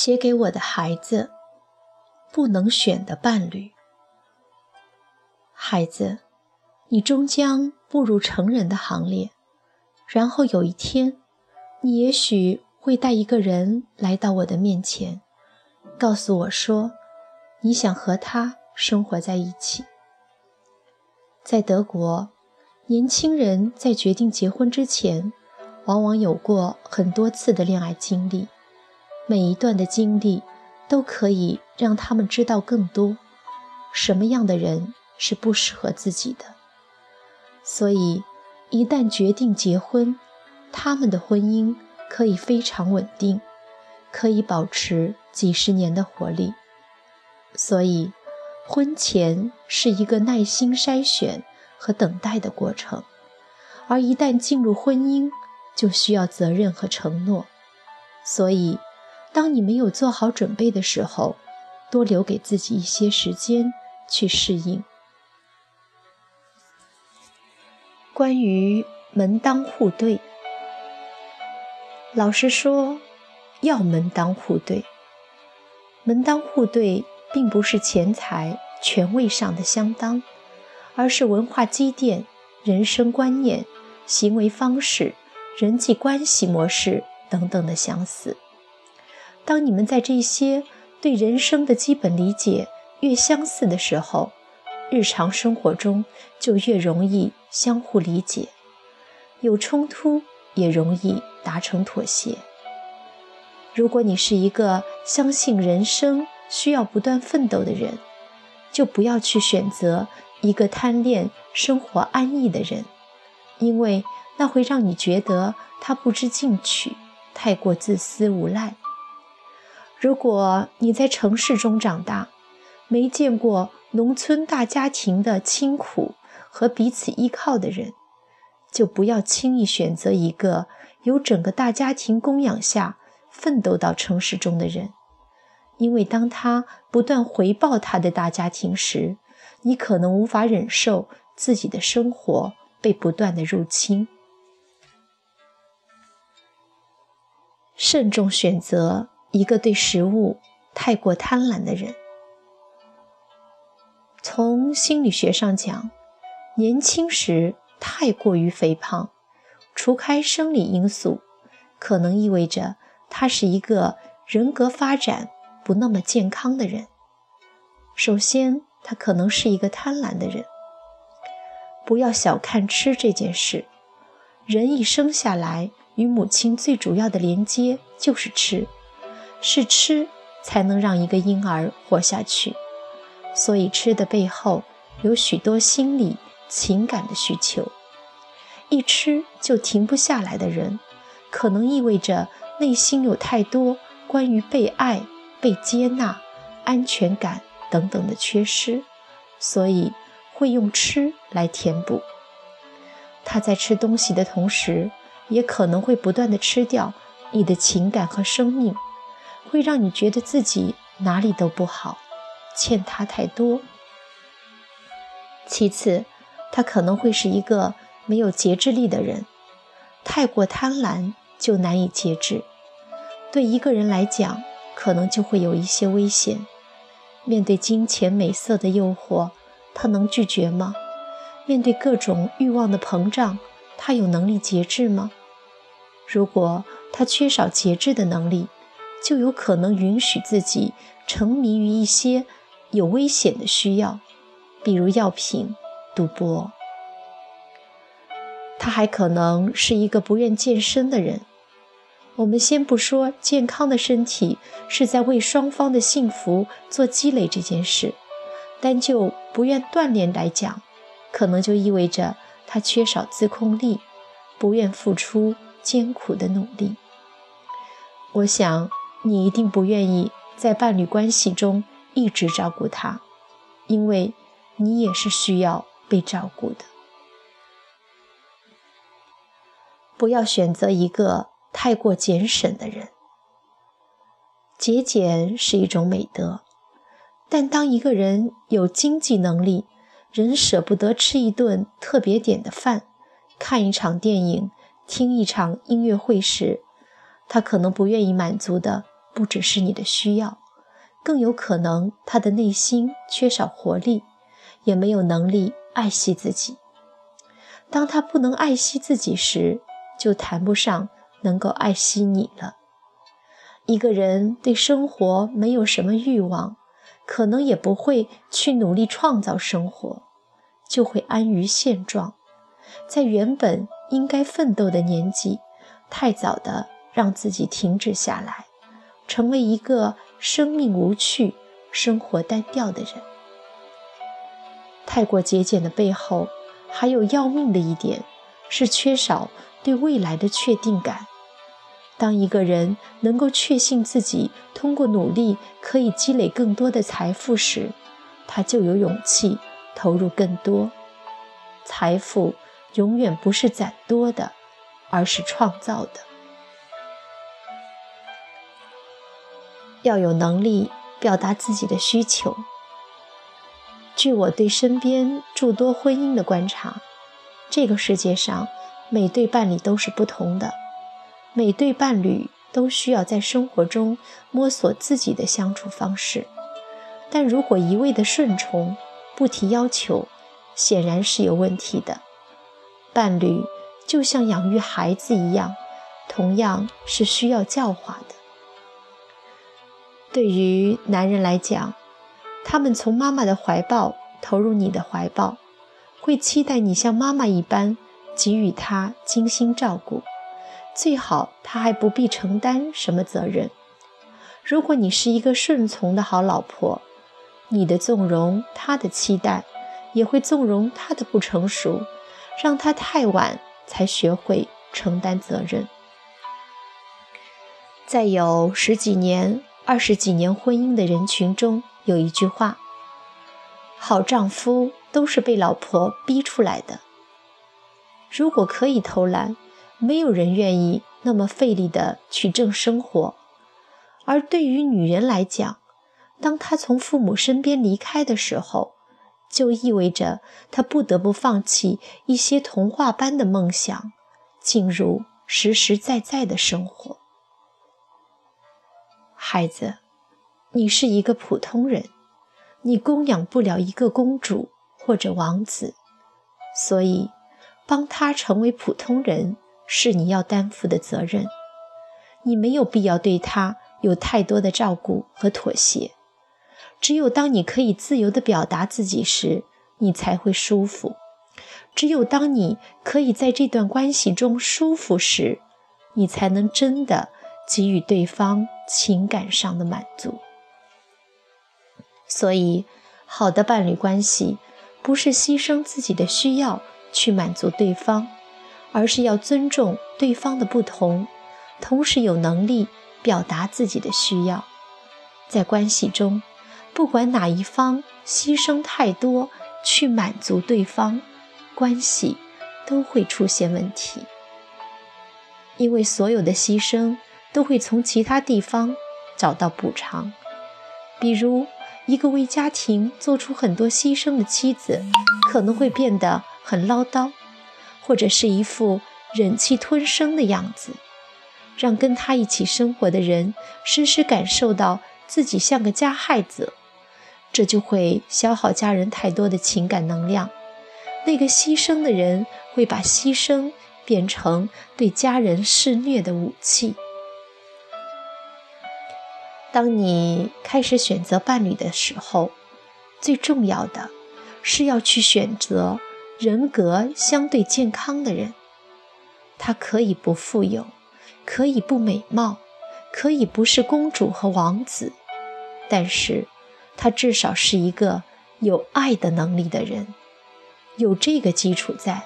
写给我的孩子，不能选的伴侣。孩子，你终将步入成人的行列，然后有一天，你也许会带一个人来到我的面前，告诉我说，你想和他生活在一起。在德国，年轻人在决定结婚之前，往往有过很多次的恋爱经历。每一段的经历都可以让他们知道更多，什么样的人是不适合自己的。所以，一旦决定结婚，他们的婚姻可以非常稳定，可以保持几十年的活力。所以，婚前是一个耐心筛选和等待的过程，而一旦进入婚姻，就需要责任和承诺。所以。当你没有做好准备的时候，多留给自己一些时间去适应。关于门当户对，老实说，要门当户对。门当户对并不是钱财、权位上的相当，而是文化积淀、人生观念、行为方式、人际关系模式等等的相似。当你们在这些对人生的基本理解越相似的时候，日常生活中就越容易相互理解，有冲突也容易达成妥协。如果你是一个相信人生需要不断奋斗的人，就不要去选择一个贪恋生活安逸的人，因为那会让你觉得他不知进取，太过自私无赖。如果你在城市中长大，没见过农村大家庭的清苦和彼此依靠的人，就不要轻易选择一个由整个大家庭供养下奋斗到城市中的人，因为当他不断回报他的大家庭时，你可能无法忍受自己的生活被不断的入侵。慎重选择。一个对食物太过贪婪的人，从心理学上讲，年轻时太过于肥胖，除开生理因素，可能意味着他是一个人格发展不那么健康的人。首先，他可能是一个贪婪的人。不要小看吃这件事，人一生下来与母亲最主要的连接就是吃。是吃才能让一个婴儿活下去，所以吃的背后有许多心理情感的需求。一吃就停不下来的人，可能意味着内心有太多关于被爱、被接纳、安全感等等的缺失，所以会用吃来填补。他在吃东西的同时，也可能会不断的吃掉你的情感和生命。会让你觉得自己哪里都不好，欠他太多。其次，他可能会是一个没有节制力的人，太过贪婪就难以节制。对一个人来讲，可能就会有一些危险。面对金钱美色的诱惑，他能拒绝吗？面对各种欲望的膨胀，他有能力节制吗？如果他缺少节制的能力，就有可能允许自己沉迷于一些有危险的需要，比如药品、赌博。他还可能是一个不愿健身的人。我们先不说健康的身体是在为双方的幸福做积累这件事，单就不愿锻炼来讲，可能就意味着他缺少自控力，不愿付出艰苦的努力。我想。你一定不愿意在伴侣关系中一直照顾他，因为你也是需要被照顾的。不要选择一个太过俭省的人。节俭是一种美德，但当一个人有经济能力，仍舍不得吃一顿特别点的饭，看一场电影，听一场音乐会时，他可能不愿意满足的。不只是你的需要，更有可能他的内心缺少活力，也没有能力爱惜自己。当他不能爱惜自己时，就谈不上能够爱惜你了。一个人对生活没有什么欲望，可能也不会去努力创造生活，就会安于现状，在原本应该奋斗的年纪，太早的让自己停止下来，成为一个生命无趣、生活单调的人。太过节俭的背后，还有要命的一点，是缺少对未来的确定感。当一个人能够确信自己通过努力可以积累更多的财富时，他就有勇气投入更多。财富永远不是攒多的，而是创造的。要有能力表达自己的需求。据我对身边诸多婚姻的观察，这个世界上每对伴侣都是不同的。每对伴侣都需要在生活中摸索自己的相处方式，但如果一味的顺从，不提要求，显然是有问题的。伴侣就像养育孩子一样，同样是需要教化的。对于男人来讲，他们从妈妈的怀抱投入你的怀抱，会期待你像妈妈一般给予他精心照顾。最好他还不必承担什么责任。如果你是一个顺从的好老婆，你的纵容他的期待，也会纵容他的不成熟，让他太晚才学会承担责任。再有十几年、二十几年婚姻的人群中，有一句话：“好丈夫都是被老婆逼出来的。”如果可以偷懒。没有人愿意那么费力的去挣生活，而对于女人来讲，当她从父母身边离开的时候，就意味着她不得不放弃一些童话般的梦想，进入实实在在的生活。孩子，你是一个普通人，你供养不了一个公主或者王子，所以帮他成为普通人。是你要担负的责任，你没有必要对他有太多的照顾和妥协。只有当你可以自由地表达自己时，你才会舒服；只有当你可以在这段关系中舒服时，你才能真的给予对方情感上的满足。所以，好的伴侣关系不是牺牲自己的需要去满足对方。而是要尊重对方的不同，同时有能力表达自己的需要。在关系中，不管哪一方牺牲太多去满足对方，关系都会出现问题。因为所有的牺牲都会从其他地方找到补偿。比如，一个为家庭做出很多牺牲的妻子，可能会变得很唠叨。或者是一副忍气吞声的样子，让跟他一起生活的人时时感受到自己像个加害者，这就会消耗家人太多的情感能量。那个牺牲的人会把牺牲变成对家人施虐的武器。当你开始选择伴侣的时候，最重要的是要去选择。人格相对健康的人，他可以不富有，可以不美貌，可以不是公主和王子，但是，他至少是一个有爱的能力的人。有这个基础在，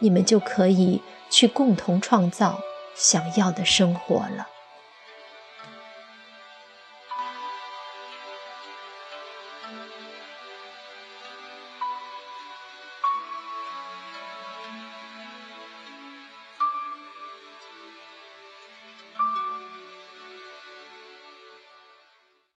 你们就可以去共同创造想要的生活了。